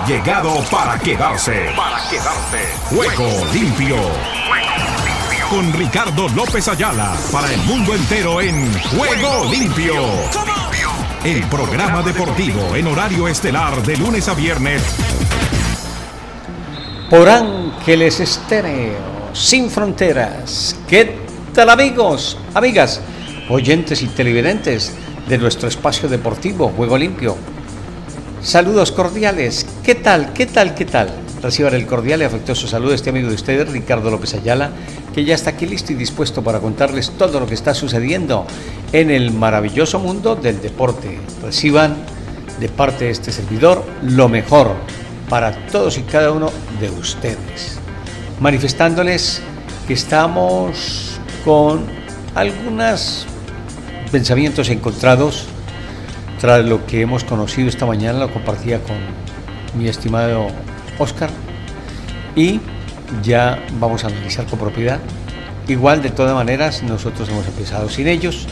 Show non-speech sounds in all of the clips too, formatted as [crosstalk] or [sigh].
ha llegado para quedarse. Para quedarse. Juego limpio. Con Ricardo López Ayala para el mundo entero en Juego limpio. El programa deportivo en horario estelar de lunes a viernes. Por Ángeles Estéreo, sin fronteras. ¿Qué tal amigos, amigas, oyentes y televidentes de nuestro espacio deportivo Juego Limpio? Saludos cordiales. ¿Qué tal? ¿Qué tal? ¿Qué tal? Reciban el cordial y afectuoso saludo de este amigo de ustedes, Ricardo López Ayala, que ya está aquí listo y dispuesto para contarles todo lo que está sucediendo en el maravilloso mundo del deporte. Reciban de parte de este servidor lo mejor para todos y cada uno de ustedes, manifestándoles que estamos con algunos pensamientos encontrados tras lo que hemos conocido esta mañana, lo compartía con mi estimado Oscar y ya vamos a analizar con propiedad. Igual, de todas maneras, nosotros hemos empezado sin ellos,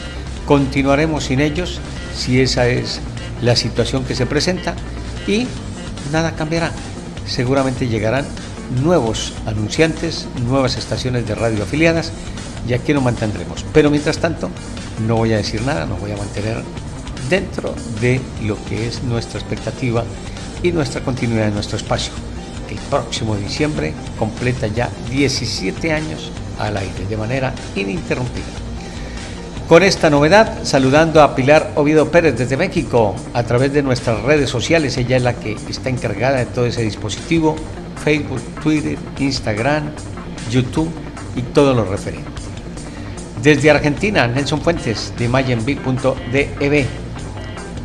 continuaremos sin ellos si esa es la situación que se presenta y nada cambiará. Seguramente llegarán nuevos anunciantes, nuevas estaciones de radio afiliadas y aquí nos mantendremos. Pero mientras tanto, no voy a decir nada, no voy a mantener dentro de lo que es nuestra expectativa y nuestra continuidad en nuestro espacio. El próximo diciembre completa ya 17 años al aire de manera ininterrumpida. Con esta novedad, saludando a Pilar Oviedo Pérez desde México a través de nuestras redes sociales, ella es la que está encargada de todo ese dispositivo, Facebook, Twitter, Instagram, YouTube y todo lo referente. Desde Argentina, Nelson Fuentes de mayenbic.dev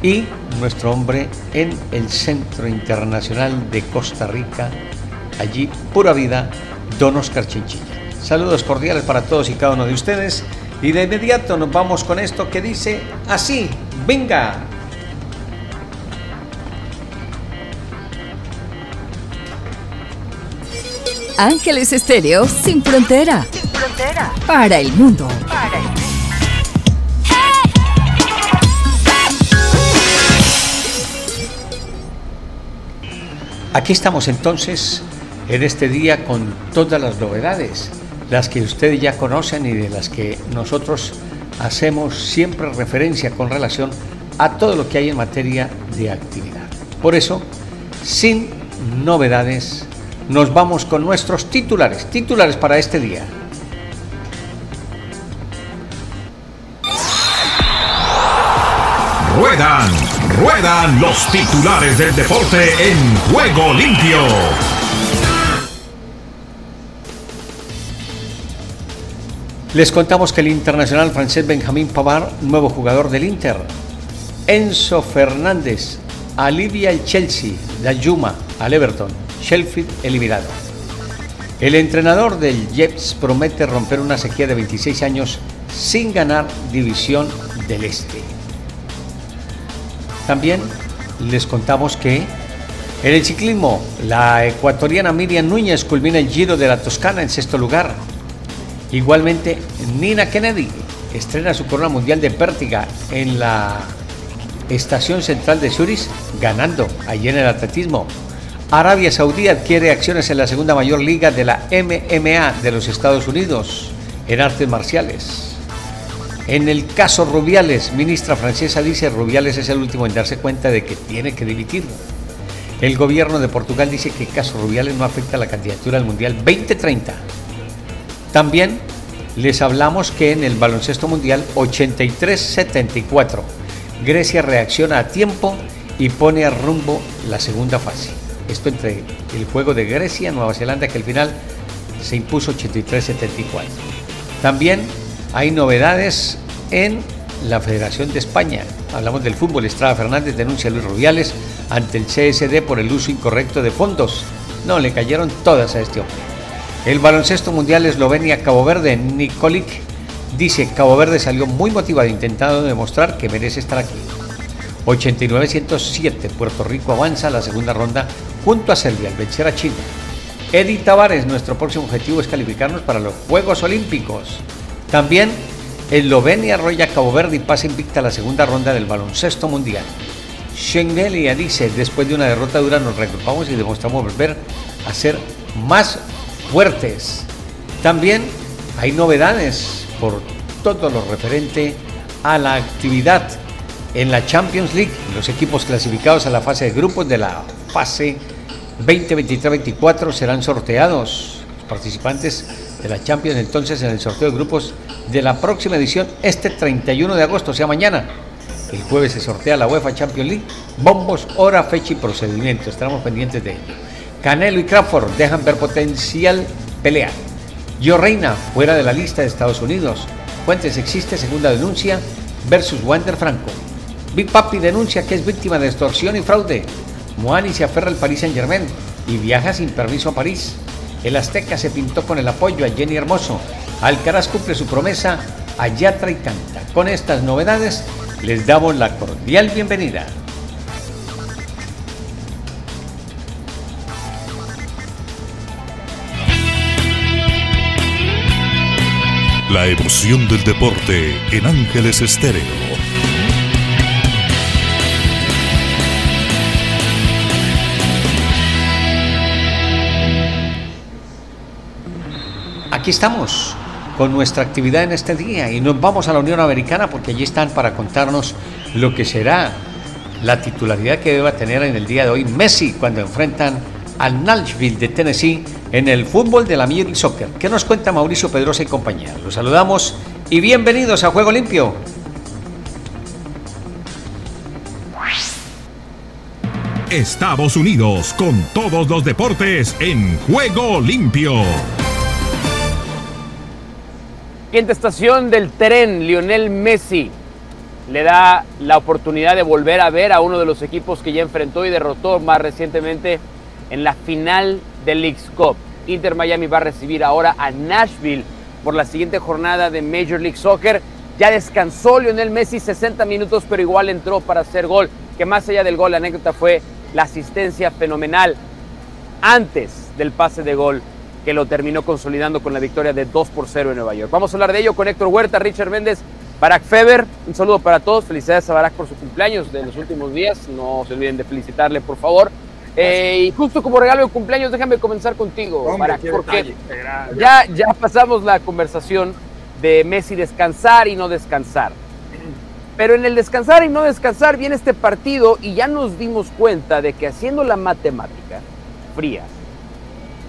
y nuestro hombre en el Centro Internacional de Costa Rica, allí pura vida, Don Oscar Chinchilla. Saludos cordiales para todos y cada uno de ustedes y de inmediato nos vamos con esto que dice así, venga. Ángeles Estéreo sin frontera. Sin frontera. Para el mundo. Para el mundo. Aquí estamos entonces en este día con todas las novedades, las que ustedes ya conocen y de las que nosotros hacemos siempre referencia con relación a todo lo que hay en materia de actividad. Por eso, sin novedades, nos vamos con nuestros titulares, titulares para este día. Ruedan, ruedan los titulares del deporte en juego limpio. Les contamos que el internacional francés Benjamín Pavard, nuevo jugador del Inter, Enzo Fernández, alivia el Chelsea, la Yuma al Everton, Sheffield eliminado. El entrenador del Jets promete romper una sequía de 26 años sin ganar división del Este. También les contamos que en el ciclismo, la ecuatoriana Miriam Núñez culmina el Giro de la Toscana en sexto lugar. Igualmente, Nina Kennedy estrena su corona mundial de pértiga en la estación central de Zurich, ganando allí en el atletismo. Arabia Saudí adquiere acciones en la segunda mayor liga de la MMA de los Estados Unidos en artes marciales. En el caso Rubiales, ministra francesa dice Rubiales es el último en darse cuenta de que tiene que dimitir. El gobierno de Portugal dice que el caso Rubiales no afecta a la candidatura al Mundial 2030. También les hablamos que en el baloncesto mundial 83-74, Grecia reacciona a tiempo y pone a rumbo la segunda fase. Esto entre el juego de Grecia, Nueva Zelanda, que al final se impuso 83-74. También hay novedades en la Federación de España. Hablamos del fútbol. Estrada Fernández denuncia a Luis Rubiales ante el CSD por el uso incorrecto de fondos. No, le cayeron todas a este hombre. El baloncesto mundial Eslovenia-Cabo Verde, Nikolic, dice Cabo Verde salió muy motivado intentando demostrar que merece estar aquí. 89-107, Puerto Rico avanza a la segunda ronda junto a Serbia al vencer a Chile. Edith Tavares, nuestro próximo objetivo es calificarnos para los Juegos Olímpicos. También Eslovenia arrolla Cabo Verde y pasa invicta a la segunda ronda del baloncesto mundial. Schengelia dice, después de una derrota dura nos reagrupamos y demostramos volver a ser más fuertes. También hay novedades por todo lo referente a la actividad en la Champions League. Los equipos clasificados a la fase de grupos de la fase 2023-24 serán sorteados. Los participantes de la Champions entonces en el sorteo de grupos de la próxima edición este 31 de agosto, o sea mañana. El jueves se sortea la UEFA Champions League. Bombos, hora, fecha y procedimiento. Estaremos pendientes de ello. Canelo y Crawford dejan ver potencial pelea. Yo Reina, fuera de la lista de Estados Unidos. Fuentes existe segunda denuncia versus Wander Franco. Big Papi denuncia que es víctima de extorsión y fraude. Moani se aferra al Paris Saint Germain y viaja sin permiso a París. El Azteca se pintó con el apoyo a Jenny Hermoso. Alcaraz cumple su promesa a Yatra Canta. Con estas novedades les damos la cordial bienvenida. La emoción del deporte en Ángeles Estéreo. Aquí estamos con nuestra actividad en este día y nos vamos a la Unión Americana porque allí están para contarnos lo que será la titularidad que deba tener en el día de hoy Messi cuando enfrentan al Nashville de Tennessee en el fútbol de la Major Soccer. ¿Qué nos cuenta Mauricio Pedrosa y compañía? Los saludamos y bienvenidos a Juego Limpio. Estados Unidos con todos los deportes en Juego Limpio. Quinta estación del tren, Lionel Messi le da la oportunidad de volver a ver a uno de los equipos que ya enfrentó y derrotó más recientemente en la final del League's Cup. Inter Miami va a recibir ahora a Nashville por la siguiente jornada de Major League Soccer. Ya descansó Lionel Messi 60 minutos, pero igual entró para hacer gol. Que más allá del gol, la anécdota fue la asistencia fenomenal antes del pase de gol que lo terminó consolidando con la victoria de 2 por 0 en Nueva York. Vamos a hablar de ello con Héctor Huerta, Richard Méndez, Barack Feber. Un saludo para todos. Felicidades a Barack por su cumpleaños de los últimos días. No se olviden de felicitarle, por favor. Eh, y justo como regalo de cumpleaños, déjame comenzar contigo, Barack, porque ya, ya pasamos la conversación de Messi descansar y no descansar. Pero en el descansar y no descansar viene este partido y ya nos dimos cuenta de que haciendo la matemática fría,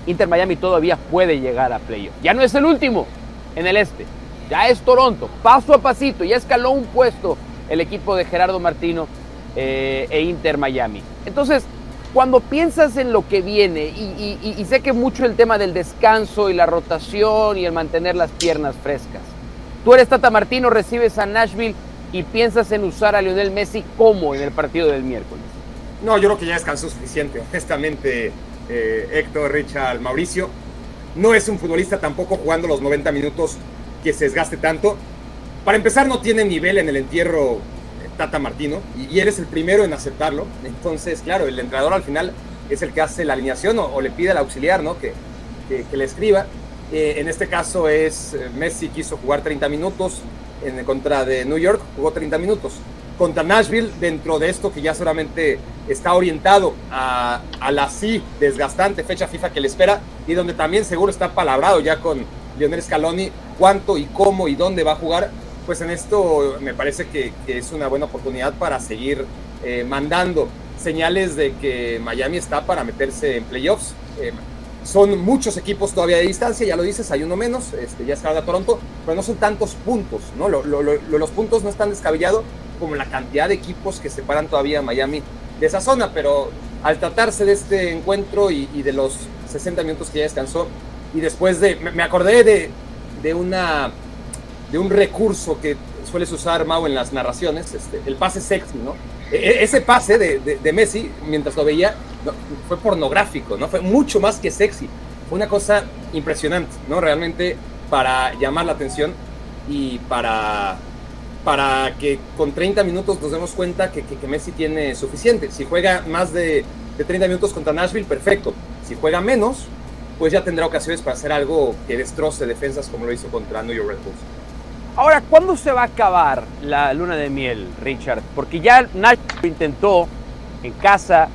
Inter Miami todavía puede llegar a playoff. Ya no es el último en el este, ya es Toronto, paso a pasito, ya escaló un puesto el equipo de Gerardo Martino eh, e Inter Miami. Entonces, cuando piensas en lo que viene, y, sé que mucho el tema del descanso y la rotación y el mantener las piernas frescas, tú eres Tata Martino, recibes a Nashville y piensas en usar a Lionel Messi como en el partido del miércoles. No, yo creo que ya descansó suficiente, honestamente, eh, Héctor, Richard, Mauricio. No es un futbolista tampoco jugando los 90 minutos que se desgaste tanto. Para empezar, no tiene nivel en el entierro Tata Martino y, eres el primero en aceptarlo. [laughs] Entonces, claro, el entrenador al final es el que hace la alineación o, le pide al auxiliar ¿no? que, que, le escriba. Eh, en este caso es eh, Messi quiso jugar 30 minutos en contra de New York, jugó 30 minutos. Contra Nashville, dentro de esto que ya solamente está orientado a, la sí desgastante fecha FIFA que le espera y donde también seguro está palabrado ya con Lionel Scaloni cuánto y cómo y dónde va a jugar pues en esto me parece que, es una buena oportunidad para seguir eh, mandando señales de que Miami está para meterse en playoffs. Eh, son muchos equipos todavía de distancia, ya lo dices, hay uno menos, este, ya es a Toronto, pero no son tantos puntos, ¿no? los puntos no están descabellados como la cantidad de equipos que separan todavía a Miami de esa zona, pero al tratarse de este encuentro y, de los 60 minutos que ya descansó, y después de, me, acordé de, de una de un recurso que sueles usar, Mau, en las narraciones, este, el pase sexy, ¿no? E, e, ese pase de, Messi, mientras lo veía, fue pornográfico, ¿no? Fue mucho más que sexy. Fue una cosa impresionante, ¿no? Realmente para llamar la atención y para, para que con 30 minutos nos demos cuenta que, que, Messi tiene suficiente. Si juega más de, de 30 minutos contra Nashville, perfecto. Si juega menos, pues ya tendrá ocasiones para hacer algo que destroce defensas como lo hizo contra New York Red Bulls. Ahora, ¿cuándo se va a acabar la luna de miel, Richard? Porque ya Nash intentó en casa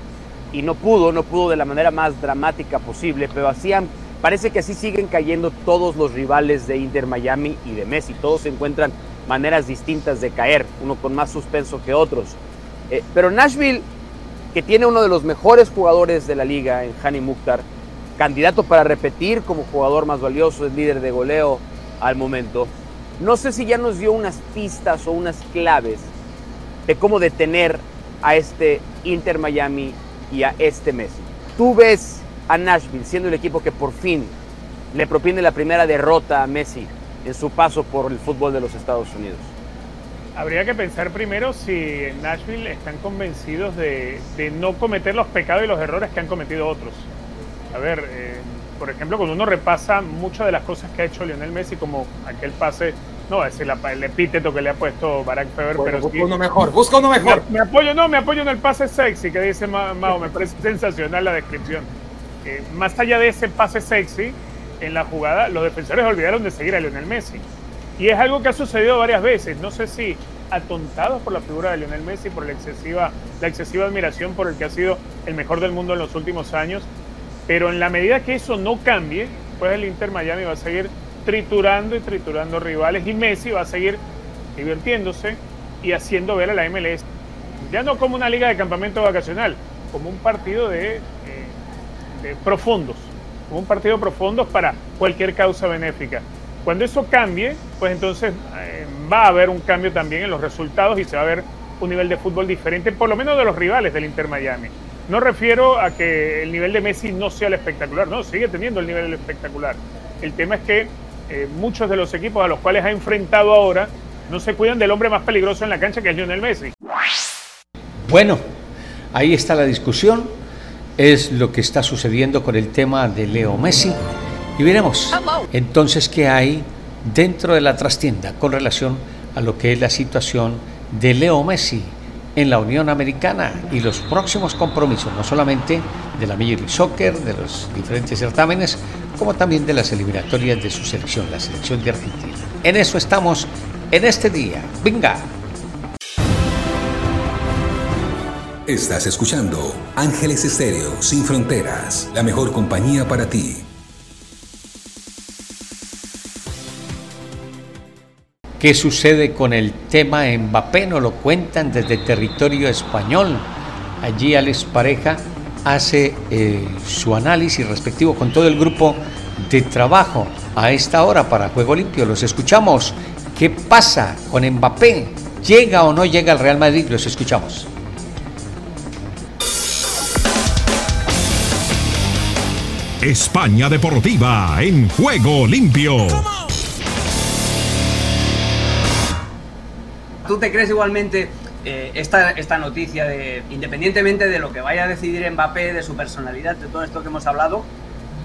y no pudo, no pudo de la manera más dramática posible, pero hacían, parece que así siguen cayendo todos los rivales de Inter Miami y de Messi. Todos se encuentran maneras distintas de caer, uno con más suspenso que otros. Eh, pero Nashville, que tiene uno de los mejores jugadores de la liga en Hani Mukhtar, candidato para repetir como jugador más valioso, es líder de goleo al momento. No sé si ya nos dio unas pistas o unas claves de cómo detener a este Inter Miami y a este Messi. Tú ves a Nashville siendo el equipo que por fin le propine la primera derrota a Messi en su paso por el fútbol de los Estados Unidos. Habría que pensar primero si en Nashville están convencidos de, no cometer los pecados y los errores que han cometido otros. A ver, eh, por ejemplo, cuando uno repasa muchas de las cosas que ha hecho Lionel Messi, como aquel pase no es decir el epíteto que le ha puesto Barack Feber, pero busca uno mejor, busca uno mejor. Me, apoyo, no, me apoyo en el pase sexy que dice Mao, me parece [laughs] sensacional la descripción. Eh, más allá de ese pase sexy, en la jugada, los defensores olvidaron de seguir a Lionel Messi. Y es algo que ha sucedido varias veces. No sé si atontados por la figura de Lionel Messi, por la excesiva, la excesiva admiración por el que ha sido el mejor del mundo en los últimos años. Pero en la medida que eso no cambie, pues el Inter Miami va a seguir triturando y triturando rivales y Messi va a seguir divirtiéndose y haciendo ver a la MLS ya no como una liga de campamento vacacional, como un partido de, eh, de profundos, un partido profundo para cualquier causa benéfica. Cuando eso cambie, pues entonces eh, va a haber un cambio también en los resultados y se va a ver un nivel de fútbol diferente, por lo menos de los rivales del Inter Miami. No refiero a que el nivel de Messi no sea el espectacular, no, sigue teniendo el nivel espectacular. El tema es que eh, muchos de los equipos a los cuales ha enfrentado ahora no se cuidan del hombre más peligroso en la cancha que es Lionel Messi. Bueno, ahí está la discusión, es lo que está sucediendo con el tema de Leo Messi y veremos entonces qué hay dentro de la trastienda con relación a lo que es la situación de Leo Messi en la Unión Americana y los próximos compromisos, no solamente de la Major League Soccer, de los diferentes certámenes, como también de las eliminatorias de su selección, la selección de Argentina. En eso estamos en este día. Venga. Estás escuchando Ángeles Estéreo Sin Fronteras, la mejor compañía para ti. ¿Qué sucede con el tema Mbappé? Nos lo cuentan desde territorio español. Allí Alex Pareja hace eh, su análisis respectivo con todo el grupo de trabajo a esta hora para Juego Limpio. Los escuchamos. ¿Qué pasa con Mbappé? ¿Llega o no llega al Real Madrid? Los escuchamos. España Deportiva en Juego Limpio. ¿Tú te crees igualmente eh, esta, esta noticia de, independientemente de lo que vaya a decidir Mbappé, de su personalidad, de todo esto que hemos hablado,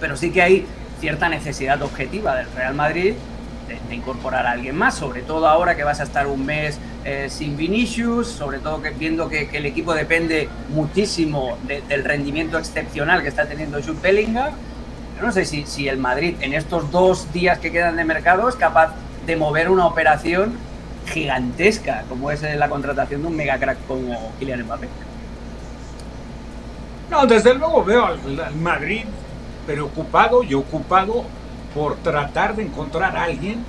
pero sí que hay cierta necesidad objetiva del Real Madrid de, incorporar a alguien más, sobre todo ahora que vas a estar un mes eh, sin Vinicius, sobre todo que, viendo que, el equipo depende muchísimo del rendimiento excepcional que está teniendo Jude Bellingham. no sé si, si el Madrid en estos dos días que quedan de mercado es capaz de mover una operación gigantesca como es la contratación de un mega crack como Kylian Mbappé. No, desde luego veo al, Madrid preocupado y ocupado por tratar de encontrar a alguien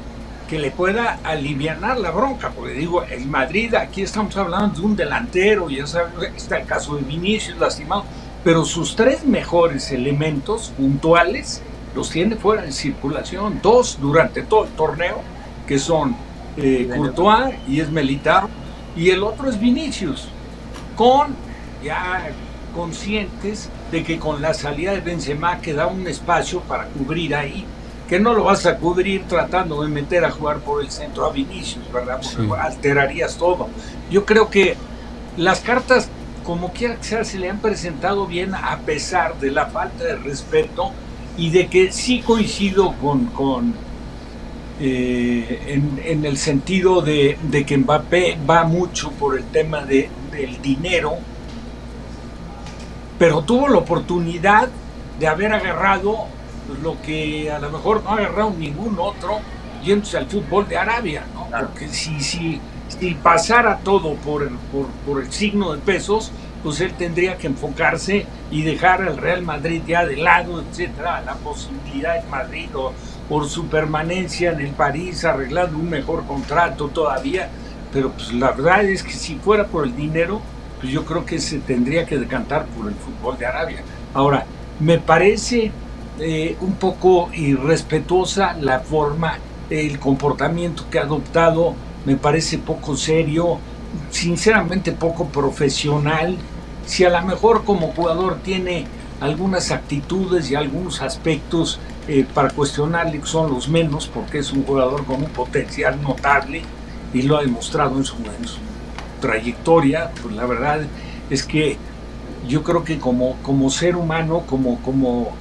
que le pueda aliviar la bronca, porque digo, el Madrid, aquí estamos hablando de un delantero, ya sabes, está el caso de Vinicius lastimado, pero sus tres mejores elementos puntuales los tiene fuera de circulación, dos durante todo el torneo, que son eh, Courtois y es Melitao, y el otro es Vinicius, con ya conscientes de que con la salida de Benzema queda un espacio para cubrir ahí, que no lo vas a cubrir tratando de meter a jugar por el centro a Vinicius, ¿verdad? Porque alterarías todo. Yo creo que las cartas, como quiera que sea, se le han presentado bien a pesar de la falta de respeto y de que sí coincido con, con eh, en, el sentido de, que Mbappé va mucho por el tema de, del dinero, pero tuvo la oportunidad de haber agarrado lo que a lo mejor no ha agarrado ningún otro, yéndose al fútbol de Arabia, ¿no? Porque si, si, si pasara todo por el, por, por el signo de pesos, pues él tendría que enfocarse y dejar al Real Madrid ya de lado, etcétera, la posibilidad de Madrid o por su permanencia en el París, arreglando un mejor contrato todavía. Pero pues la verdad es que si fuera por el dinero, pues yo creo que se tendría que decantar por el fútbol de Arabia. Ahora, me parece eh, un poco irrespetuosa la forma, el comportamiento que ha adoptado, me parece poco serio, sinceramente poco profesional. Si a lo mejor como jugador tiene algunas actitudes y algunos aspectos eh, para cuestionarle son los menos, porque es un jugador con un potencial notable y lo ha demostrado en su, trayectoria, pues la verdad es que yo creo que como, como ser humano, como, como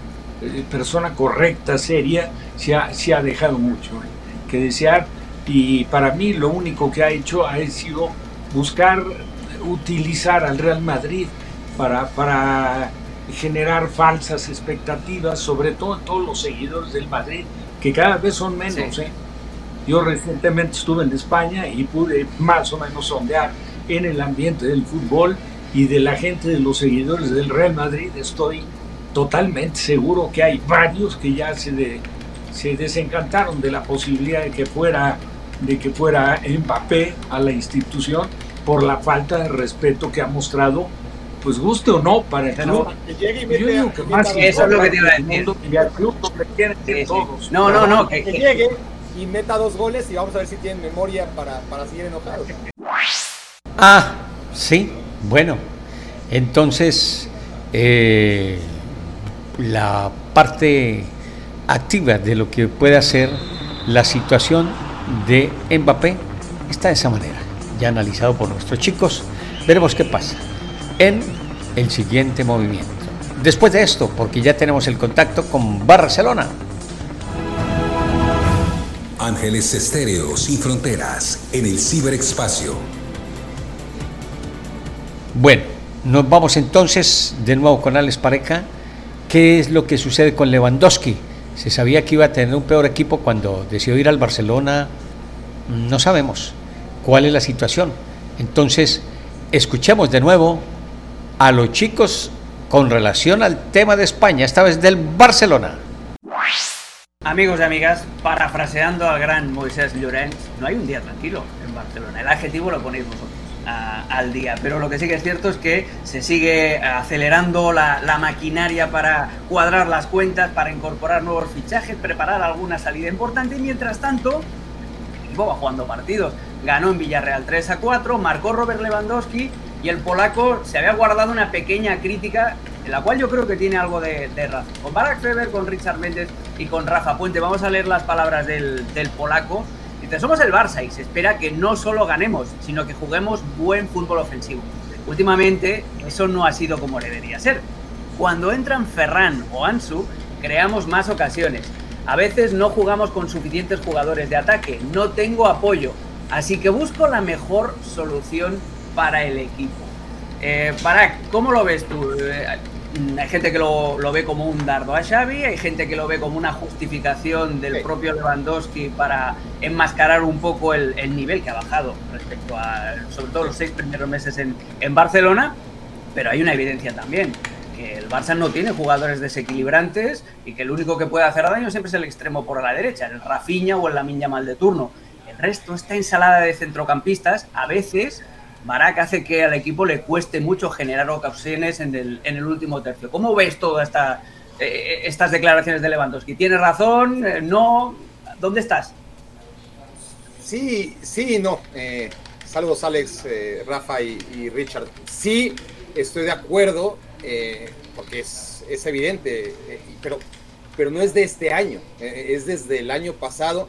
persona correcta, seria, se ha, se ha dejado mucho eh, que desear y para mí lo único que ha hecho ha sido buscar utilizar al Real Madrid para, para generar falsas expectativas, sobre todo en todos los seguidores del Madrid, que cada vez son menos. ¿eh? Yo recientemente estuve en España y pude más o menos sondear en el ambiente del fútbol y de la gente de los seguidores del Real Madrid. Estoy totalmente seguro que hay varios que ya se, se desencantaron de la posibilidad de que fuera de que fuera Mbappé a la institución por la falta de respeto que ha mostrado pues guste o no para el club. Yo digo que más eso es lo que te iba a decir. Y al club todos. No, no, no. Que, llegue y meta dos goles y vamos a ver si tienen memoria para, para seguir enojados. Ah, sí, bueno. Entonces, eh, la parte activa de lo que puede hacer la situación de Mbappé está de esa manera, ya analizado por nuestros chicos. Veremos qué pasa en el siguiente movimiento. Después de esto, porque ya tenemos el contacto con Barcelona. Ángeles Estéreo sin fronteras en el ciberespacio. Bueno, nos vamos entonces de nuevo con Alex Pareja. ¿Qué es lo que sucede con Lewandowski? Se sabía que iba a tener un peor equipo cuando decidió ir al Barcelona. No sabemos cuál es la situación. Entonces, escuchemos de nuevo a los chicos con relación al tema de España, esta vez del Barcelona. Amigos y amigas, parafraseando al gran Moisés Llorens, no hay un día tranquilo en Barcelona. El adjetivo lo ponéis vosotros al día. Pero lo que sí que es cierto es que se sigue acelerando la, maquinaria para cuadrar las cuentas, para incorporar nuevos fichajes, preparar alguna salida importante. Y mientras tanto, va jugando partidos. Ganó en Villarreal 3 a 4, marcó Robert Lewandowski y el polaco se había guardado una pequeña crítica en la cual yo creo que tiene algo de, razón. Con Barack Feber, con Richard Méndez y con Rafa Puente, vamos a leer las palabras del, polaco. Somos el Barça y se espera que no solo ganemos, sino que juguemos buen fútbol ofensivo. Últimamente eso no ha sido como debería ser. Cuando entran Ferran o Ansu, creamos más ocasiones. A veces no jugamos con suficientes jugadores de ataque, no tengo apoyo, así que busco la mejor solución para el equipo. Eh, ¿cómo lo ves tú? Eh, hay gente que lo, ve como un dardo a Xavi, hay gente que lo ve como una justificación del propio Lewandowski para enmascarar un poco el, nivel que ha bajado respecto a, sobre todo los seis primeros meses en, en Barcelona, pero hay una evidencia también, que el Barça no tiene jugadores desequilibrantes y que el único que puede hacer daño siempre es el extremo por la derecha, el Rafinha o el Lamin mal de turno. El resto, esta ensalada de centrocampistas, a veces Barak hace que al equipo le cueste mucho generar ocasiones en el, en el último tercio. ¿Cómo ves todas esta, eh, estas declaraciones de Lewandowski? ¿Tienes razón? Eh, ¿No? ¿Dónde estás? Sí, sí, no. Eh, saludos Alex, Rafa y, Richard. Sí, estoy de acuerdo, porque es, es evidente, pero, pero no es de este año, es desde el año pasado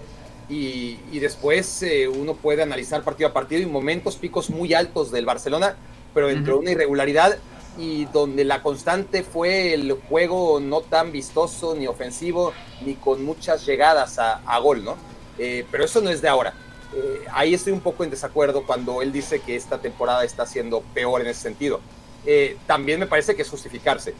y, después eh, uno puede analizar partido a partido y momentos picos muy altos del Barcelona, pero dentro de una irregularidad y donde la constante fue el juego no tan vistoso ni ofensivo ni con muchas llegadas a, gol, ¿no? Eh, pero eso no es de ahora. Eh, ahí estoy un poco en desacuerdo cuando él dice que esta temporada está siendo peor en ese sentido. también me parece que es justificarse.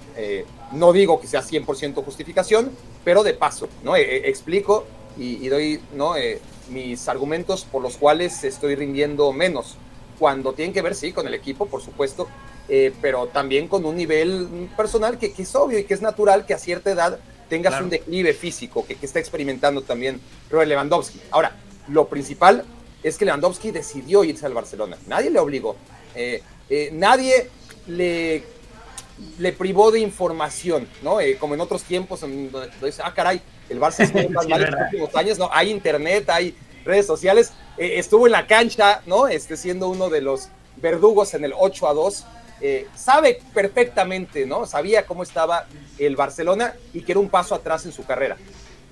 no digo que sea 100% justificación, pero de paso, ¿no? explico y, doy ¿no? Eh, mis argumentos por los cuales estoy rindiendo menos, cuando tienen que ver, sí, con el equipo, por supuesto, eh, pero también con un nivel personal que, es obvio y que es natural que a cierta edad tengas un declive físico que, que, está experimentando también Robert Lewandowski. Ahora, lo principal es que Lewandowski decidió irse al Barcelona, nadie le obligó, eh, nadie le le privó de información, ¿no? Eh, como en otros tiempos, donde, dice, ah, caray, el Barça [laughs] es más mal en los últimos años, ¿no? Hay internet, hay redes sociales, eh, estuvo en la cancha, ¿no? Este, siendo uno de los verdugos en el 8 a 2, eh, sabe perfectamente, ¿no? Sabía cómo estaba el Barcelona y que era un paso atrás en su carrera.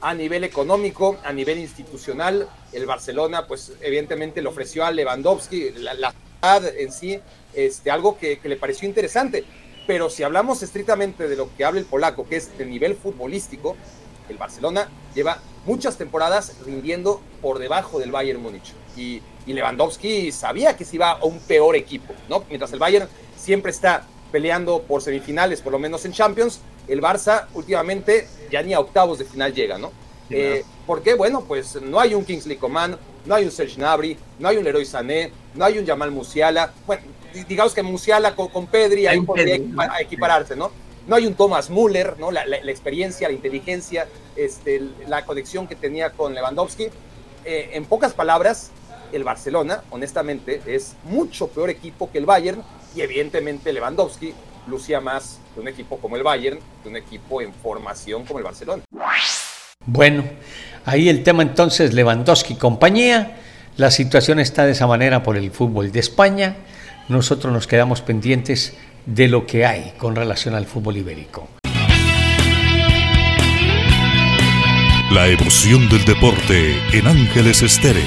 A nivel económico, a nivel institucional, el Barcelona, pues evidentemente le ofreció a Lewandowski la, la en sí, este, algo que, que le pareció interesante pero si hablamos estrictamente de lo que habla el polaco, que es el nivel futbolístico, el Barcelona lleva muchas temporadas rindiendo por debajo del Bayern Múnich. Y, Lewandowski sabía que se iba a un peor equipo, ¿no? Mientras el Bayern siempre está peleando por semifinales, por lo menos en Champions, el Barça últimamente ya ni a octavos de final llega, ¿no? Eh, ¿Por qué? Bueno, pues no hay un Kingsley Coman, no hay un Serge Gnabry, no hay un Leroy Sané, no hay un Jamal Musiala. Bueno, digamos que Musiala con, Pedri ahí podría equipararse, ¿no? No hay un Thomas Müller, ¿no? La, experiencia, la inteligencia, este, la conexión que tenía con Lewandowski. Eh, en pocas palabras, el Barcelona, honestamente, es mucho peor equipo que el Bayern y evidentemente Lewandowski lucía más de un equipo como el Bayern de un equipo en formación como el Barcelona. Bueno, ahí el tema entonces Lewandowski compañía. La situación está de esa manera por el fútbol de España nosotros nos quedamos pendientes de lo que hay con relación al fútbol ibérico. La emoción del deporte en Ángeles Estéreo.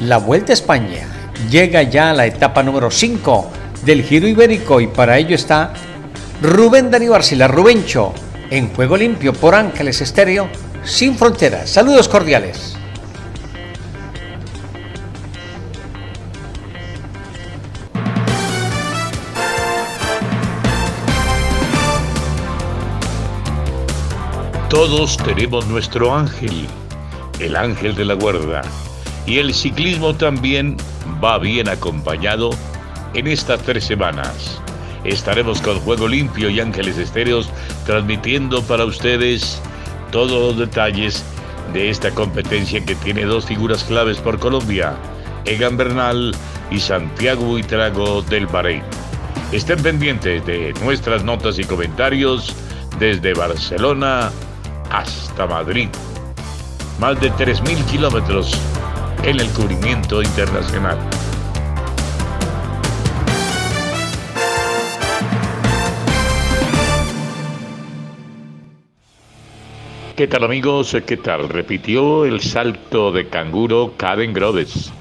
La Vuelta a España llega ya a la etapa número 5 del Giro Ibérico y para ello está Rubén Dani Barcila, Rubencho, en Juego Limpio por Ángeles Estéreo, sin fronteras. Saludos cordiales. Todos tenemos nuestro ángel, el ángel de la guarda. Y el ciclismo también va bien acompañado en estas tres semanas. Estaremos con Juego Limpio y Ángeles Estéreos transmitiendo para ustedes todos los detalles de esta competencia que tiene dos figuras claves por Colombia, Egan Bernal y Santiago Buitrago del Bahrein. Estén pendientes de nuestras notas y comentarios desde Barcelona hasta Madrid. Más de 3.000 kilómetros en el cubrimiento internacional. ¿Qué tal amigos? ¿Qué tal? Repitió el salto de canguro Caden Groves.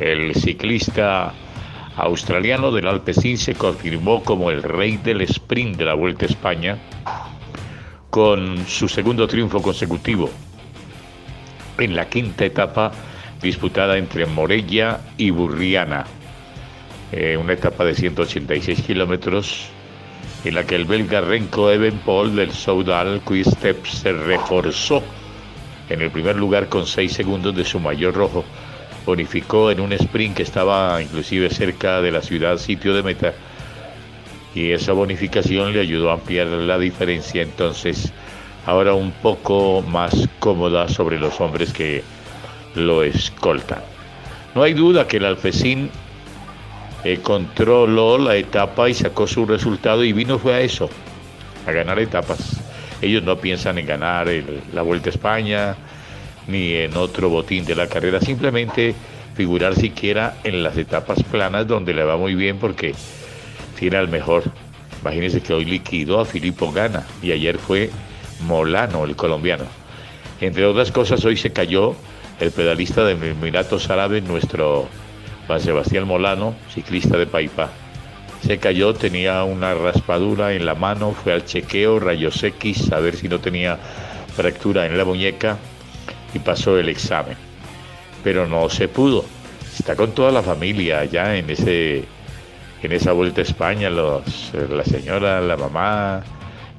El ciclista australiano del Alpecin se confirmó como el rey del sprint de la Vuelta a España con su segundo triunfo consecutivo en la quinta etapa disputada entre Morella y Burriana. Eh, una etapa de 186 kilómetros en la que el belga Renko Evenpol del Soudal Quick-Step se reforzó en el primer lugar con 6 segundos de su mayor rojo. Bonificó en un sprint que estaba inclusive cerca de la ciudad sitio de meta y esa bonificación le ayudó a ampliar la diferencia entonces ahora un poco más cómoda sobre los hombres que lo escoltan. No hay duda que el Alfecín eh, controló la etapa y sacó su resultado y vino fue a eso, a ganar etapas. Ellos no piensan en ganar la Vuelta a España ni en otro botín de la carrera, simplemente figurar siquiera en las etapas planas donde le va muy bien porque tiene al mejor. Imagínense que hoy liquidó a Filippo Gana y ayer fue Molano, el colombiano. Entre otras cosas, hoy se cayó el pedalista de Emiratos Árabes, nuestro Juan Sebastián Molano, ciclista de Paipa. Se cayó, tenía una raspadura en la mano, fue al chequeo, rayos X, a ver si no tenía fractura en la muñeca y pasó el examen. Pero no se pudo. Está con toda la familia allá en ese en esa vuelta a España, la señora, la mamá,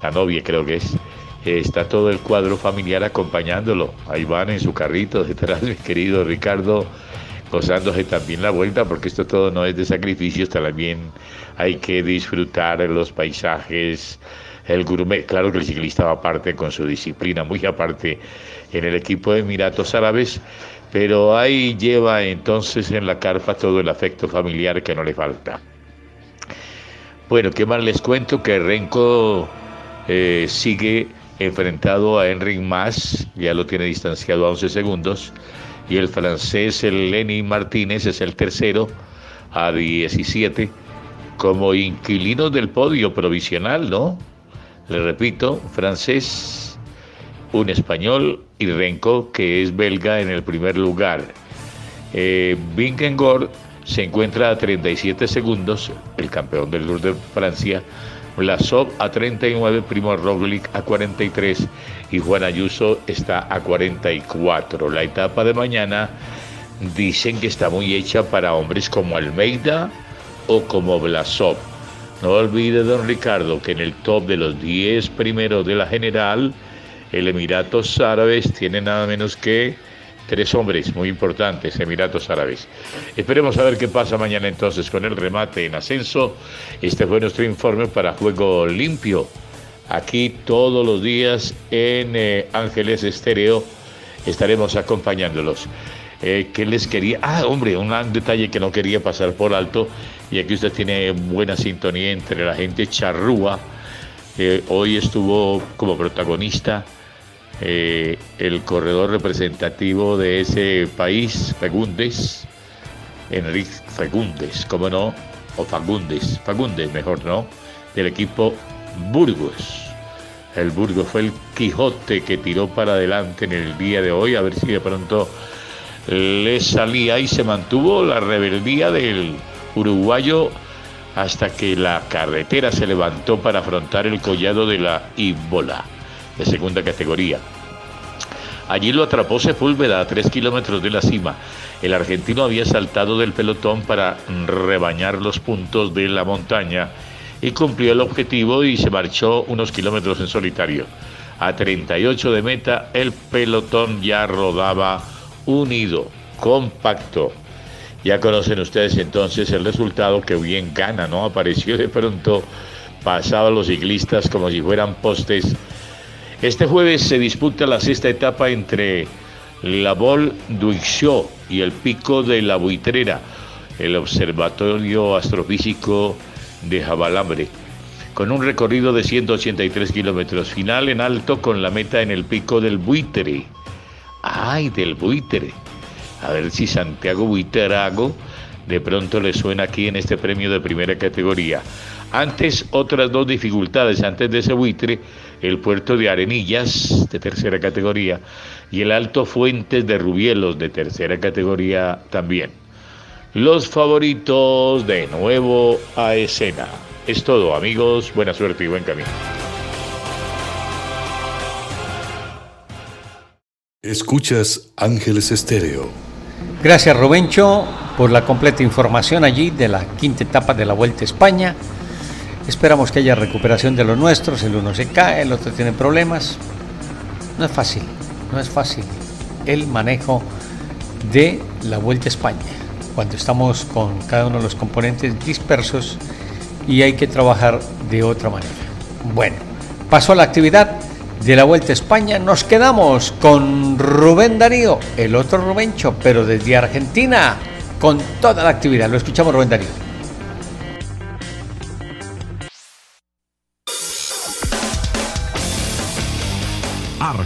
la novia creo que es, está todo el cuadro familiar acompañándolo. Ahí van en su carrito detrás, [laughs] mi querido Ricardo, gozándose también la vuelta, porque esto todo no es de sacrificios, también hay que disfrutar los paisajes, el gourmet. Claro que el ciclista va aparte con su disciplina, muy aparte en el equipo de Emiratos Árabes, pero ahí lleva entonces en la carpa todo el afecto familiar que no le falta. Bueno, ¿qué más les cuento? Que Renko eh, sigue enfrentado a Enric Mas, ya lo tiene distanciado a 11 segundos, y el francés Lenny Martínez es el tercero a 17 como inquilino del podio provisional, ¿no? Le repito, francés, un español y Renko, que es belga en el primer lugar. Eh, se encuentra a 37 segundos, el campeón del Tour de Francia, Blasov a 39, Primo Roglic a 43 y Juan Ayuso está a 44. La etapa de mañana dicen que está muy hecha para hombres como Almeida o como Blasov. No olvide, don Ricardo, que en el top de los 10 primeros de la general, el Emiratos Árabes tiene nada menos que Tres hombres muy importantes, Emiratos Árabes. Esperemos a ver qué pasa mañana entonces con el remate en ascenso. Este fue nuestro informe para Juego Limpio. Aquí todos los días en eh, Ángeles Estéreo estaremos acompañándolos. Eh, ¿Qué les quería? Ah, hombre, un detalle que no quería pasar por alto, y aquí usted tiene buena sintonía entre la gente charrúa. hoy estuvo como protagonista eh, el corredor representativo de ese país, Fagundes, Enrique Fagundes, ¿cómo no? O Fagundes, Fagundes mejor, ¿no? Del equipo Burgos. El Burgos fue el Quijote que tiró para adelante en el día de hoy, a ver si de pronto le salía y se mantuvo la rebeldía del uruguayo hasta que la carretera se levantó para afrontar el collado de la Ibola de segunda categoría. Allí lo atrapó Sepúlveda a tres kilómetros de la cima. El argentino había saltado del pelotón para rebañar los puntos de la montaña y cumplió el objetivo y se marchó unos kilómetros en solitario. A 38 de meta, el pelotón ya rodaba unido, compacto. Ya conocen ustedes entonces el resultado que bien gana, ¿no? Apareció de pronto, pasaba los ciclistas como si fueran postes este jueves se disputa la sexta etapa entre la Vol d'Uixó y el Pico de la Buitrera, el Observatorio Astrofísico de Jabalambre, con un recorrido de 183 kilómetros. Final en alto con la meta en el Pico del Buitre. ¡Ay, del Buitre! A ver si Santiago Buitrago de pronto le suena aquí en este premio de primera categoría. Antes, otras dos dificultades antes de ese buitre el puerto de Arenillas, de tercera categoría, y el Alto Fuentes de Rubielos, de tercera categoría también. Los favoritos de nuevo a escena. Es todo, amigos. Buena suerte y buen camino. Escuchas Ángeles Estéreo. Gracias, Rubencho, por la completa información allí de la quinta etapa de la Vuelta a España. Esperamos que haya recuperación de los nuestros, el uno se cae, el otro tiene problemas. No es fácil, no es fácil el manejo de la Vuelta a España, cuando estamos con cada uno de los componentes dispersos y hay que trabajar de otra manera. Bueno, pasó a la actividad de la Vuelta a España, nos quedamos con Rubén Darío, el otro Rubencho, pero desde Argentina, con toda la actividad. Lo escuchamos Rubén Darío.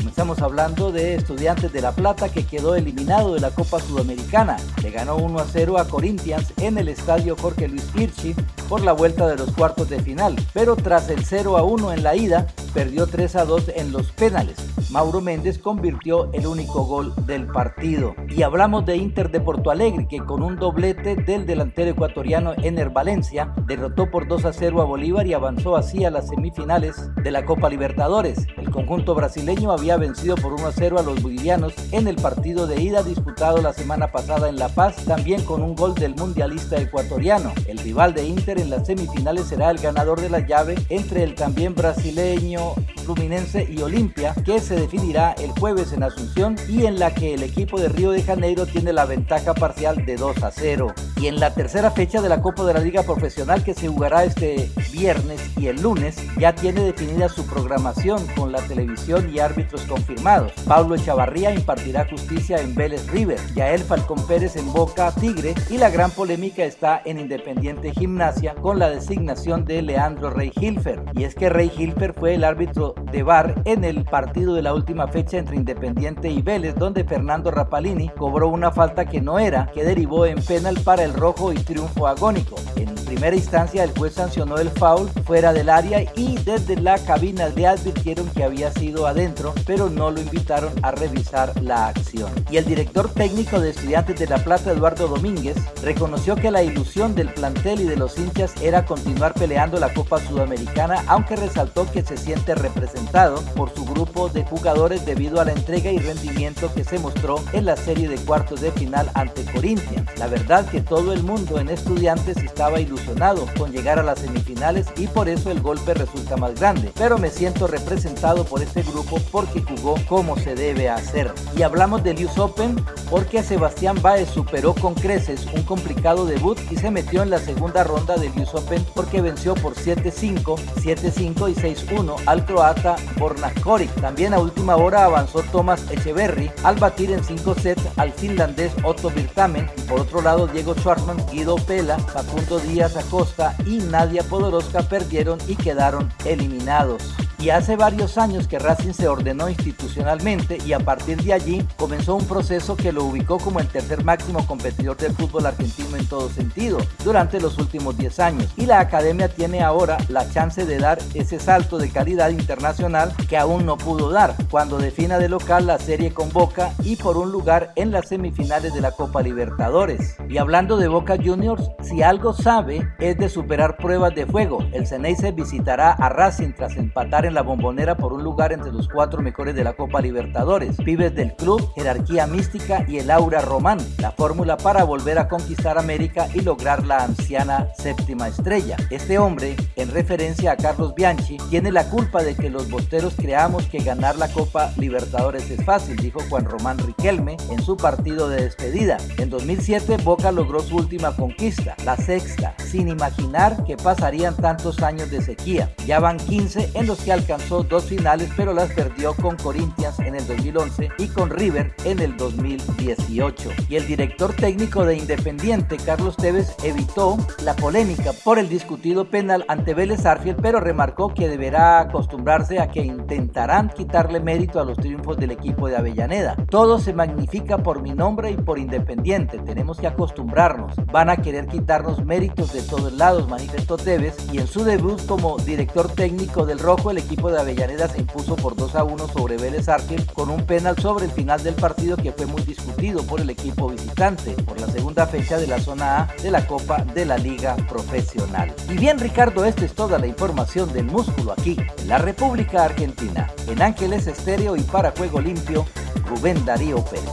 Comenzamos hablando de Estudiantes de La Plata que quedó eliminado de la Copa Sudamericana. Le ganó 1 a 0 a Corinthians en el estadio Jorge Luis Hirschi por la vuelta de los cuartos de final, pero tras el 0 a 1 en la ida, perdió 3 a 2 en los penales. Mauro Méndez convirtió el único gol del partido. Y hablamos de Inter de Porto Alegre, que con un doblete del delantero ecuatoriano Ener Valencia derrotó por 2 a 0 a Bolívar y avanzó así a las semifinales de la Copa Libertadores. El conjunto brasileño había vencido por 1 a 0 a los bolivianos en el partido de ida disputado la semana pasada en La Paz, también con un gol del mundialista ecuatoriano. El rival de Inter en las semifinales será el ganador de la llave entre el también brasileño Fluminense y Olimpia, que se definirá el jueves en Asunción y en la que el equipo de Río de Janeiro tiene la ventaja parcial de 2 a 0. Y en la tercera fecha de la Copa de la Liga Profesional que se jugará este viernes y el lunes, ya tiene definida su programación con la televisión y árbitros confirmados. Pablo Echavarría impartirá justicia en Vélez River, Yael Falcón Pérez en Boca Tigre y la gran polémica está en Independiente Gimnasia con la designación de Leandro Rey Hilfer. Y es que Rey Hilfer fue el árbitro de VAR en el partido de la última fecha entre Independiente y Vélez, donde Fernando Rapalini cobró una falta que no era, que derivó en penal para el rojo y triunfo agónico. En primera instancia el juez sancionó el foul fuera del área y desde la cabina le advirtieron que había sido adentro, pero no lo invitaron a revisar la acción. Y el director técnico de Estudiantes de La Plata, Eduardo Domínguez, reconoció que la ilusión del plantel y de los hinchas era continuar peleando la Copa Sudamericana, aunque resaltó que se siente representado por su grupo de jugadores debido a la entrega y rendimiento que se mostró en la serie de cuartos de final ante Corinthians. La verdad que todo el mundo en Estudiantes estaba ilusionado con llegar a las semifinales y por eso el golpe resulta más grande, pero me siento representado por este grupo porque jugó como se debe hacer. Y hablamos del US Open porque Sebastián Baez superó con creces un complicado debut y se metió en la segunda ronda del US Open porque venció por 7-5, 7-5 y 6-1 al croata Borna Koric. También a última hora avanzó Thomas Echeverry al batir en 5 sets al finlandés Otto Virtamen por otro lado Diego Schwartzman, Guido Pela, Facundo Díaz Acosta y Nadia Podoroska perdieron y quedaron eliminados. Y hace varios años que Racing se ordenó institucionalmente y a partir de allí comenzó un proceso que lo ubicó como el tercer máximo competidor del fútbol argentino en todo sentido durante los últimos 10 años. Y la academia tiene ahora la chance de dar ese salto de calidad internacional que aún no pudo dar cuando defina de local la serie con Boca y por un lugar en las semifinales de la Copa Libertadores. Y hablando de Boca Juniors, si algo sabe es de superar pruebas de fuego. El Ceneice visitará a Racing tras empatar en la bombonera por un lugar entre los cuatro mejores de la Copa Libertadores. Pibes del club, jerarquía mística y el aura román. La fórmula para volver a conquistar América y lograr la anciana séptima estrella. Este hombre, en referencia a Carlos Bianchi, tiene la culpa de que los bosteros creamos que ganar la Copa Libertadores es fácil, dijo Juan Román Riquelme en su partido de despedida. En 2007 Boca logró su última conquista, la sexta, sin imaginar que pasarían tantos años de sequía. Ya van 15 en los que alcanzó dos finales, pero las perdió con Corinthians en el 2011 y con River en el 2018. Y el director técnico de Independiente, Carlos Tevez, evitó la polémica por el discutido penal ante Vélez Arfield, pero remarcó que deberá acostumbrarse a que intentarán quitarle mérito a los triunfos del equipo de Avellaneda. Todo se magnifica por mi nombre y por Independiente. Tenemos que acostumbrarnos. Van a querer quitarnos méritos de todos lados, manifestó Tevez, y en su debut como director técnico del Rojo, el equipo de Avellaneda se impuso por 2 a 1 sobre Vélez Arfield con un penal sobre el final del partido que fue muy discutido por el equipo visitante por la segunda fecha de la zona A de la Copa de la Liga Profesional. Y bien Ricardo, esta es toda la información del músculo aquí, en la República Argentina. En Ángeles Estéreo y para Juego Limpio, Rubén Darío Pérez.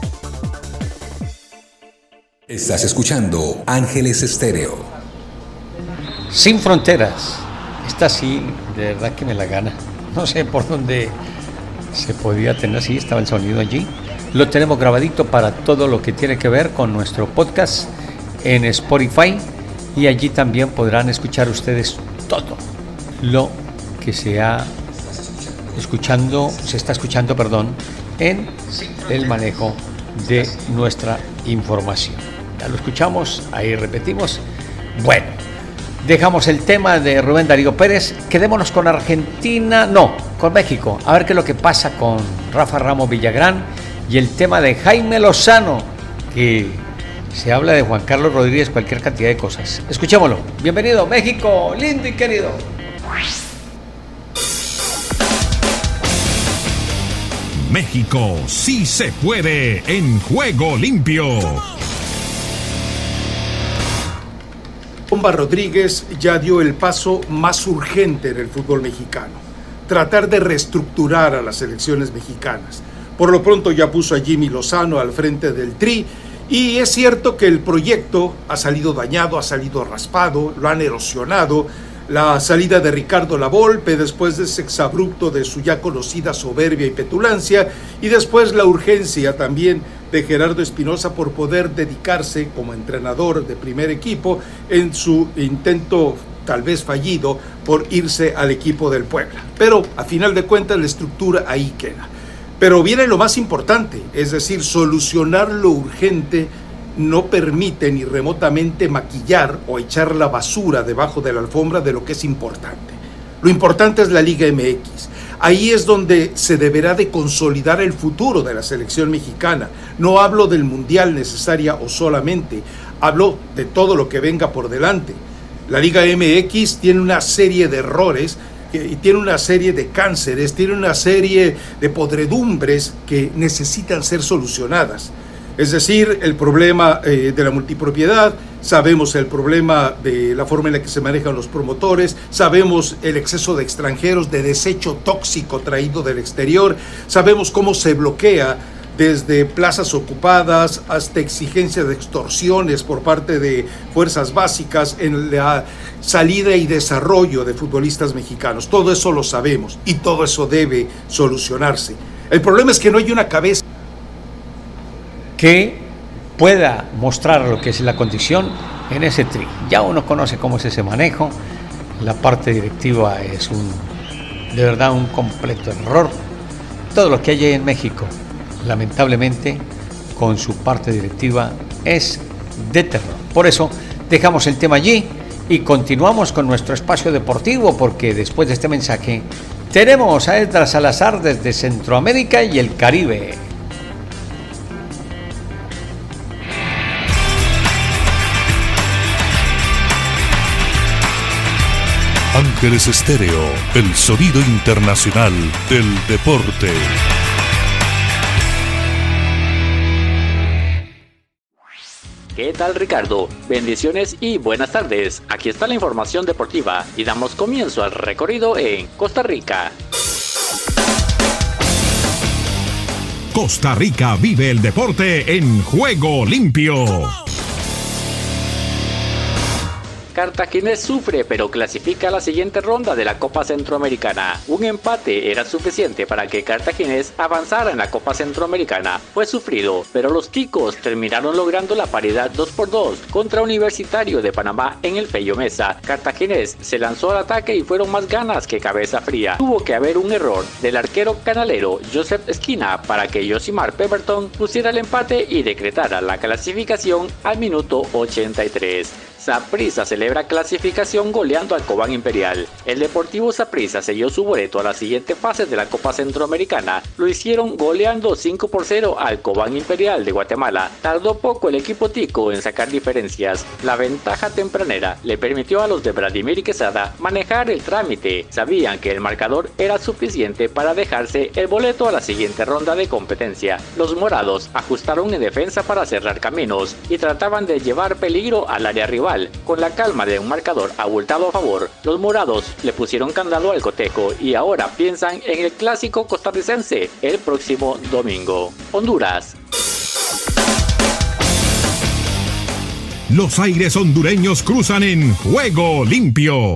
Estás escuchando Ángeles Estéreo. Sin fronteras. Esta sí, de verdad que me la gana. No sé por dónde se podía tener, sí, estaba el sonido allí. Lo tenemos grabadito para todo lo que tiene que ver con nuestro podcast en Spotify y allí también podrán escuchar ustedes todo lo que se ha escuchando, se está escuchando, perdón, en el manejo de nuestra información. Ya lo escuchamos, ahí repetimos. Bueno, dejamos el tema de Rubén Darío Pérez, quedémonos con Argentina, no, con México, a ver qué es lo que pasa con Rafa Ramos Villagrán y el tema de Jaime Lozano, que se habla de Juan Carlos Rodríguez, cualquier cantidad de cosas. Escuchémoslo. Bienvenido, México, lindo y querido. México sí se puede en Juego Limpio. Bomba Rodríguez ya dio el paso más urgente en el fútbol mexicano. Tratar de reestructurar a las elecciones mexicanas. Por lo pronto ya puso a Jimmy Lozano al frente del Tri y es cierto que el proyecto ha salido dañado, ha salido raspado, lo han erosionado. La salida de Ricardo Lavolpe después de ese exabrupto de su ya conocida soberbia y petulancia y después la urgencia también de Gerardo Espinosa por poder dedicarse como entrenador de primer equipo en su intento tal vez fallido por irse al equipo del Puebla. Pero a final de cuentas la estructura ahí queda. Pero viene lo más importante, es decir, solucionar lo urgente no permite ni remotamente maquillar o echar la basura debajo de la alfombra de lo que es importante. Lo importante es la Liga MX. Ahí es donde se deberá de consolidar el futuro de la selección mexicana. No hablo del Mundial necesaria o solamente, hablo de todo lo que venga por delante. La Liga MX tiene una serie de errores y tiene una serie de cánceres, tiene una serie de podredumbres que necesitan ser solucionadas. Es decir, el problema eh, de la multipropiedad, sabemos el problema de la forma en la que se manejan los promotores, sabemos el exceso de extranjeros, de desecho tóxico traído del exterior, sabemos cómo se bloquea desde plazas ocupadas hasta exigencia de extorsiones por parte de fuerzas básicas en la salida y desarrollo de futbolistas mexicanos. Todo eso lo sabemos y todo eso debe solucionarse. El problema es que no hay una cabeza que pueda mostrar lo que es la condición en ese tri. Ya uno conoce cómo es ese manejo. La parte directiva es un de verdad un completo error. Todo lo que hay en México lamentablemente, con su parte directiva es de terror. Por eso dejamos el tema allí y continuamos con nuestro espacio deportivo porque después de este mensaje tenemos a Edra Salazar desde Centroamérica y el Caribe. Ángeles Estéreo, el sonido internacional del deporte. ¿Qué tal Ricardo? Bendiciones y buenas tardes. Aquí está la información deportiva y damos comienzo al recorrido en Costa Rica. Costa Rica vive el deporte en juego limpio. Cartaginés sufre pero clasifica a la siguiente ronda de la Copa Centroamericana. Un empate era suficiente para que Cartaginés avanzara en la Copa Centroamericana. Fue sufrido, pero los ticos terminaron logrando la paridad 2 por 2 contra Universitario de Panamá en el Fello Mesa. Cartaginés se lanzó al ataque y fueron más ganas que cabeza fría. Tuvo que haber un error del arquero canalero Joseph Esquina para que Josimar Pemberton pusiera el empate y decretara la clasificación al minuto 83. Saprissa celebra clasificación goleando al Cobán Imperial. El Deportivo Saprissa selló su boleto a la siguiente fase de la Copa Centroamericana. Lo hicieron goleando 5 por 0 al Cobán Imperial de Guatemala. Tardó poco el equipo tico en sacar diferencias. La ventaja tempranera le permitió a los de Vladimir Quesada manejar el trámite. Sabían que el marcador era suficiente para dejarse el boleto a la siguiente ronda de competencia. Los morados ajustaron en defensa para cerrar caminos y trataban de llevar peligro al área rival con la calma de un marcador abultado a favor, los morados le pusieron candado al cotejo y ahora piensan en el clásico costarricense el próximo domingo. Honduras. Los aires hondureños cruzan en juego limpio.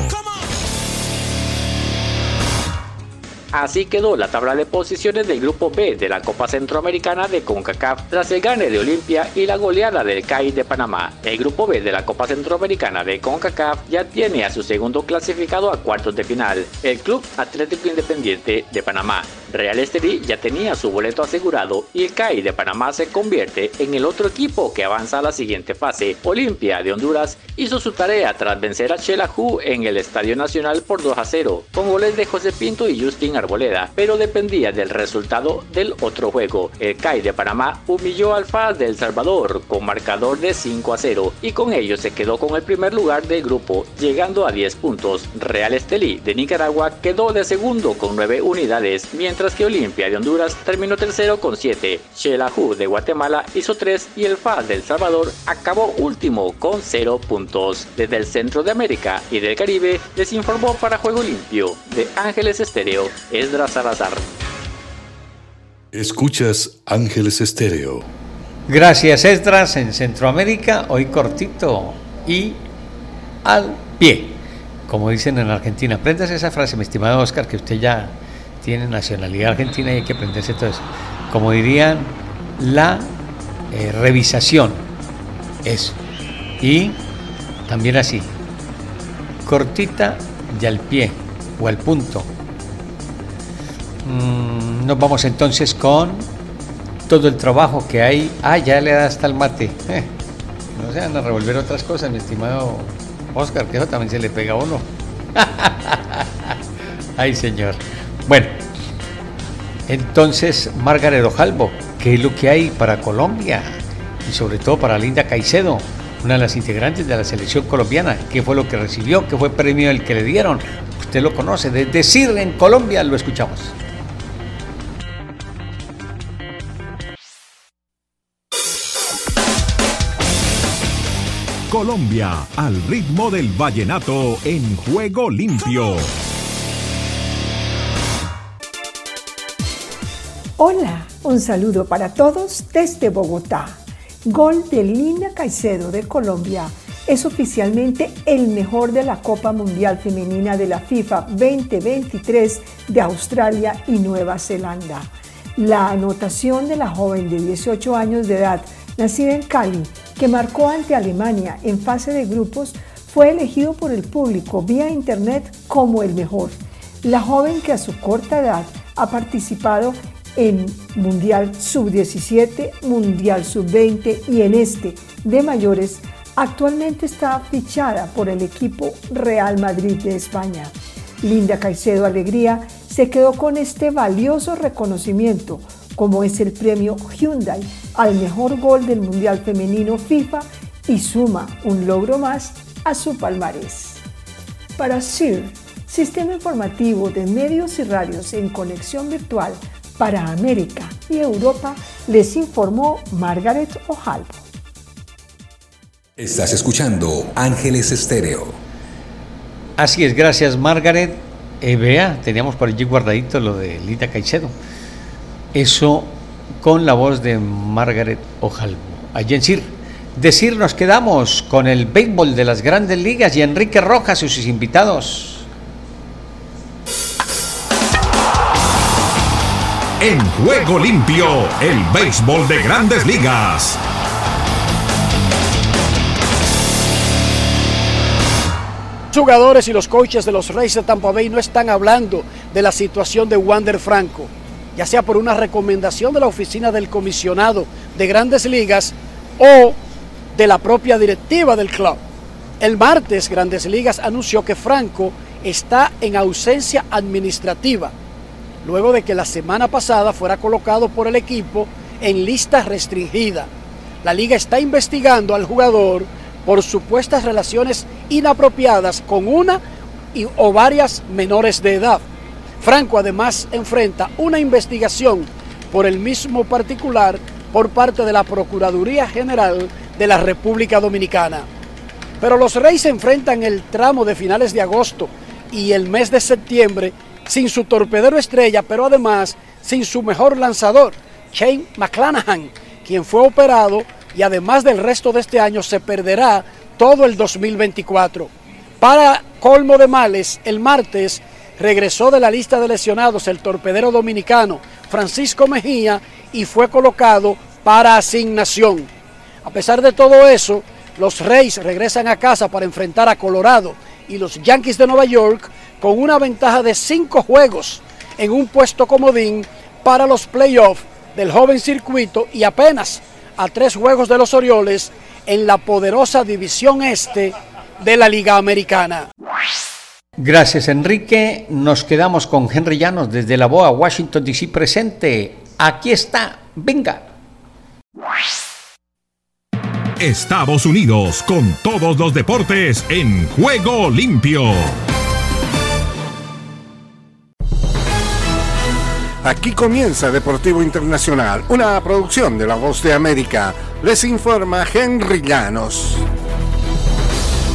Así quedó la tabla de posiciones del grupo B de la Copa Centroamericana de CONCACAF tras el gane de Olimpia y la goleada del CAI de Panamá. El grupo B de la Copa Centroamericana de CONCACAF ya tiene a su segundo clasificado a cuartos de final, el Club Atlético Independiente de Panamá. Real Estelí ya tenía su boleto asegurado y el CAI de Panamá se convierte en el otro equipo que avanza a la siguiente fase. Olimpia de Honduras hizo su tarea tras vencer a Chelahu en el Estadio Nacional por 2 a 0, con goles de José Pinto y Justin Arboleda, pero dependía del resultado del otro juego. El CAI de Panamá humilló al FAS de El Salvador con marcador de 5 a 0 y con ello se quedó con el primer lugar del grupo, llegando a 10 puntos. Real Estelí de Nicaragua quedó de segundo con 9 unidades, mientras mientras que Olimpia de Honduras terminó tercero con 7. Xelajú de Guatemala hizo 3 y el FAS de El Salvador acabó último con 0 puntos. Desde el centro de América y del Caribe les informó para Juego Limpio de Ángeles Estéreo, Esdra Salazar. Escuchas Ángeles Estéreo. Gracias, Esdras, en Centroamérica, hoy cortito y al pie, como dicen en Argentina. Aprendas esa frase, mi estimado Oscar, que usted ya tiene nacionalidad argentina y hay que aprenderse todo eso. Como dirían, la eh, revisación, eso. Y también así, cortita y al pie, o al punto. Mm, nos vamos entonces con todo el trabajo que hay. Ah, ya le da hasta el mate. Eh, no se van a revolver otras cosas, mi estimado Oscar, que eso también se le pega a uno. [laughs] Ay, señor. Bueno, entonces, Margaret Ojalvo, ¿qué es lo que hay para Colombia? Y sobre todo para Linda Caicedo, una de las integrantes de la selección colombiana. ¿Qué fue lo que recibió? ¿Qué fue el premio el que le dieron? Usted lo conoce, de decir en Colombia lo escuchamos. Colombia, al ritmo del vallenato en juego limpio. Hola, un saludo para todos desde Bogotá. Gol de Lina Caicedo de Colombia es oficialmente el mejor de la Copa Mundial Femenina de la FIFA 2023 de Australia y Nueva Zelanda. La anotación de la joven de 18 años de edad, nacida en Cali, que marcó ante Alemania en fase de grupos, fue elegido por el público vía internet como el mejor. La joven que a su corta edad ha participado en Mundial Sub-17, Mundial Sub-20 y en este de mayores, actualmente está fichada por el equipo Real Madrid de España. Linda Caicedo Alegría se quedó con este valioso reconocimiento como es el premio Hyundai al mejor gol del Mundial Femenino FIFA y suma un logro más a su palmarés. Para SIR, Sistema Informativo de Medios y Radios en Conexión Virtual para América y Europa, les informó Margaret Ojalvo. Estás escuchando Ángeles Estéreo. Así es, gracias Margaret. Eh, vea, teníamos por allí guardadito lo de Lita Caicedo. Eso con la voz de Margaret Ojalvo. Allí en CIR. Decir nos quedamos con el béisbol de las grandes ligas y Enrique Rojas y sus invitados. En juego limpio, el béisbol de grandes ligas. Jugadores y los coaches de los Reyes de Tampa Bay no están hablando de la situación de Wander Franco ya sea por una recomendación de la oficina del comisionado de grandes ligas o de la propia directiva del club. El martes Grandes Ligas anunció que Franco está en ausencia administrativa, luego de que la semana pasada fuera colocado por el equipo en lista restringida. La liga está investigando al jugador por supuestas relaciones inapropiadas con una o varias menores de edad. Franco además enfrenta una investigación por el mismo particular por parte de la Procuraduría General de la República Dominicana. Pero los Reyes enfrentan el tramo de finales de agosto y el mes de septiembre sin su torpedero estrella, pero además sin su mejor lanzador, Shane McClanahan, quien fue operado y además del resto de este año se perderá todo el 2024. Para colmo de males, el martes regresó de la lista de lesionados el torpedero dominicano Francisco Mejía y fue colocado para asignación. A pesar de todo eso, los Reyes regresan a casa para enfrentar a Colorado y los Yankees de Nueva York con una ventaja de cinco juegos en un puesto comodín para los playoffs del joven circuito y apenas a tres juegos de los Orioles en la poderosa división este de la Liga Americana. Gracias Enrique. Nos quedamos con Henry Llanos desde la BOA, Washington DC presente. Aquí está, venga. Estados Unidos con todos los deportes en juego limpio. Aquí comienza Deportivo Internacional, una producción de La Voz de América. Les informa Henry Llanos.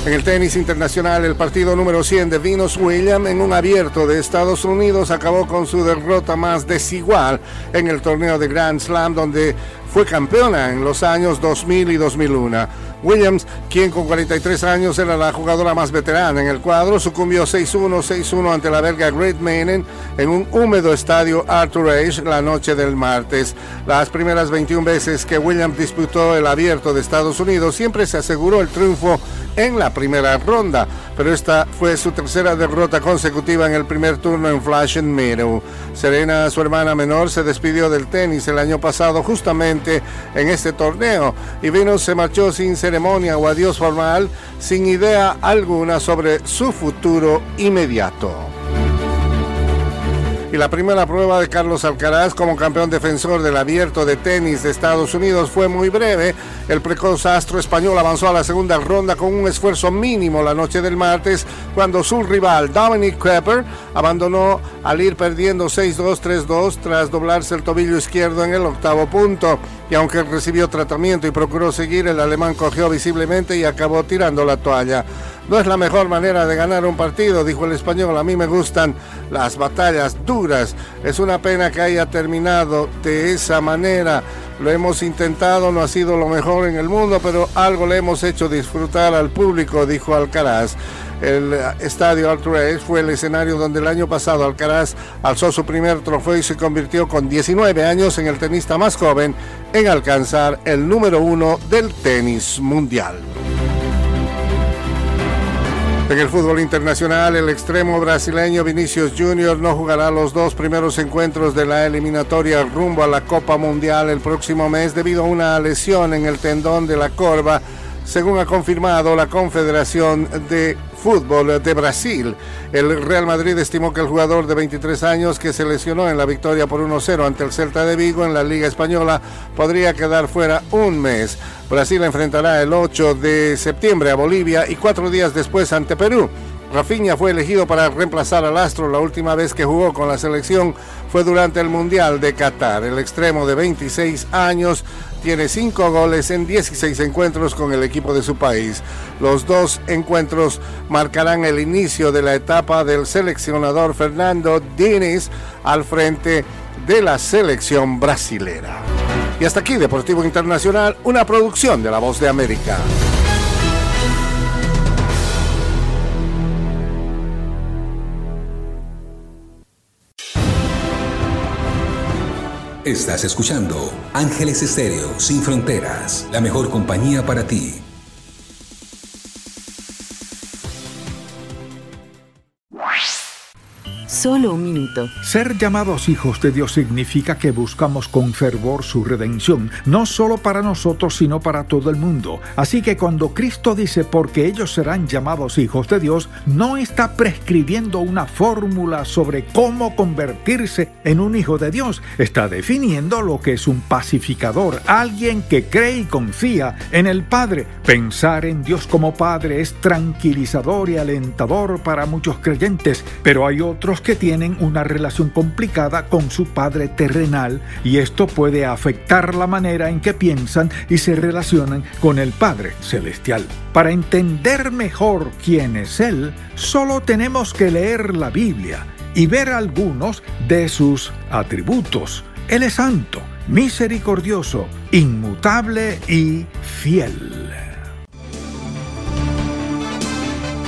En el tenis internacional, el partido número 100 de Venus Williams en un abierto de Estados Unidos acabó con su derrota más desigual en el torneo de Grand Slam, donde fue campeona en los años 2000 y 2001. Williams, quien con 43 años era la jugadora más veterana en el cuadro, sucumbió 6-1, 6-1 ante la belga Great Manen en un húmedo estadio Arthur Ashe la noche del martes. Las primeras 21 veces que Williams disputó el abierto de Estados Unidos siempre se aseguró el triunfo en la primera ronda, pero esta fue su tercera derrota consecutiva en el primer turno en Flash and Meadow. Serena, su hermana menor, se despidió del tenis el año pasado justamente en este torneo y Venus se marchó sin ceremonia o adiós formal, sin idea alguna sobre su futuro inmediato. Y la primera prueba de Carlos Alcaraz como campeón defensor del abierto de tenis de Estados Unidos fue muy breve. El precoz astro español avanzó a la segunda ronda con un esfuerzo mínimo la noche del martes, cuando su rival Dominic Kepper abandonó al ir perdiendo 6-2, 3-2 tras doblarse el tobillo izquierdo en el octavo punto. Y aunque recibió tratamiento y procuró seguir, el alemán cogió visiblemente y acabó tirando la toalla. No es la mejor manera de ganar un partido, dijo el español. A mí me gustan las batallas duras. Es una pena que haya terminado de esa manera. Lo hemos intentado, no ha sido lo mejor en el mundo, pero algo le hemos hecho disfrutar al público, dijo Alcaraz. El estadio Arthur fue el escenario donde el año pasado Alcaraz alzó su primer trofeo y se convirtió con 19 años en el tenista más joven en alcanzar el número uno del tenis mundial. En el fútbol internacional, el extremo brasileño Vinicius Junior no jugará los dos primeros encuentros de la eliminatoria rumbo a la Copa Mundial el próximo mes debido a una lesión en el tendón de la corva, según ha confirmado la Confederación de Fútbol de Brasil. El Real Madrid estimó que el jugador de 23 años que se lesionó en la victoria por 1-0 ante el Celta de Vigo en la Liga Española podría quedar fuera un mes. Brasil enfrentará el 8 de septiembre a Bolivia y cuatro días después ante Perú. Rafinha fue elegido para reemplazar al Astro. La última vez que jugó con la selección fue durante el Mundial de Qatar. El extremo de 26 años tiene 5 goles en 16 encuentros con el equipo de su país. Los dos encuentros marcarán el inicio de la etapa del seleccionador Fernando Diniz al frente de la selección brasilera. Y hasta aquí Deportivo Internacional, una producción de La Voz de América. Estás escuchando Ángeles Estéreo Sin Fronteras, la mejor compañía para ti. Solo un minuto. Ser llamados hijos de Dios significa que buscamos con fervor su redención, no solo para nosotros, sino para todo el mundo. Así que cuando Cristo dice porque ellos serán llamados hijos de Dios, no está prescribiendo una fórmula sobre cómo convertirse en un hijo de Dios. Está definiendo lo que es un pacificador, alguien que cree y confía en el Padre. Pensar en Dios como Padre es tranquilizador y alentador para muchos creyentes, pero hay otros que tienen una relación complicada con su padre terrenal y esto puede afectar la manera en que piensan y se relacionan con el Padre Celestial. Para entender mejor quién es Él, solo tenemos que leer la Biblia y ver algunos de sus atributos. Él es santo, misericordioso, inmutable y fiel.